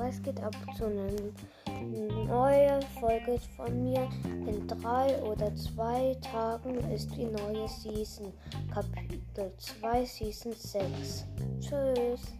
Was geht ab zu einer neuen Folge von mir. In drei oder zwei Tagen ist die neue Season. Kapitel 2, Season 6. Tschüss.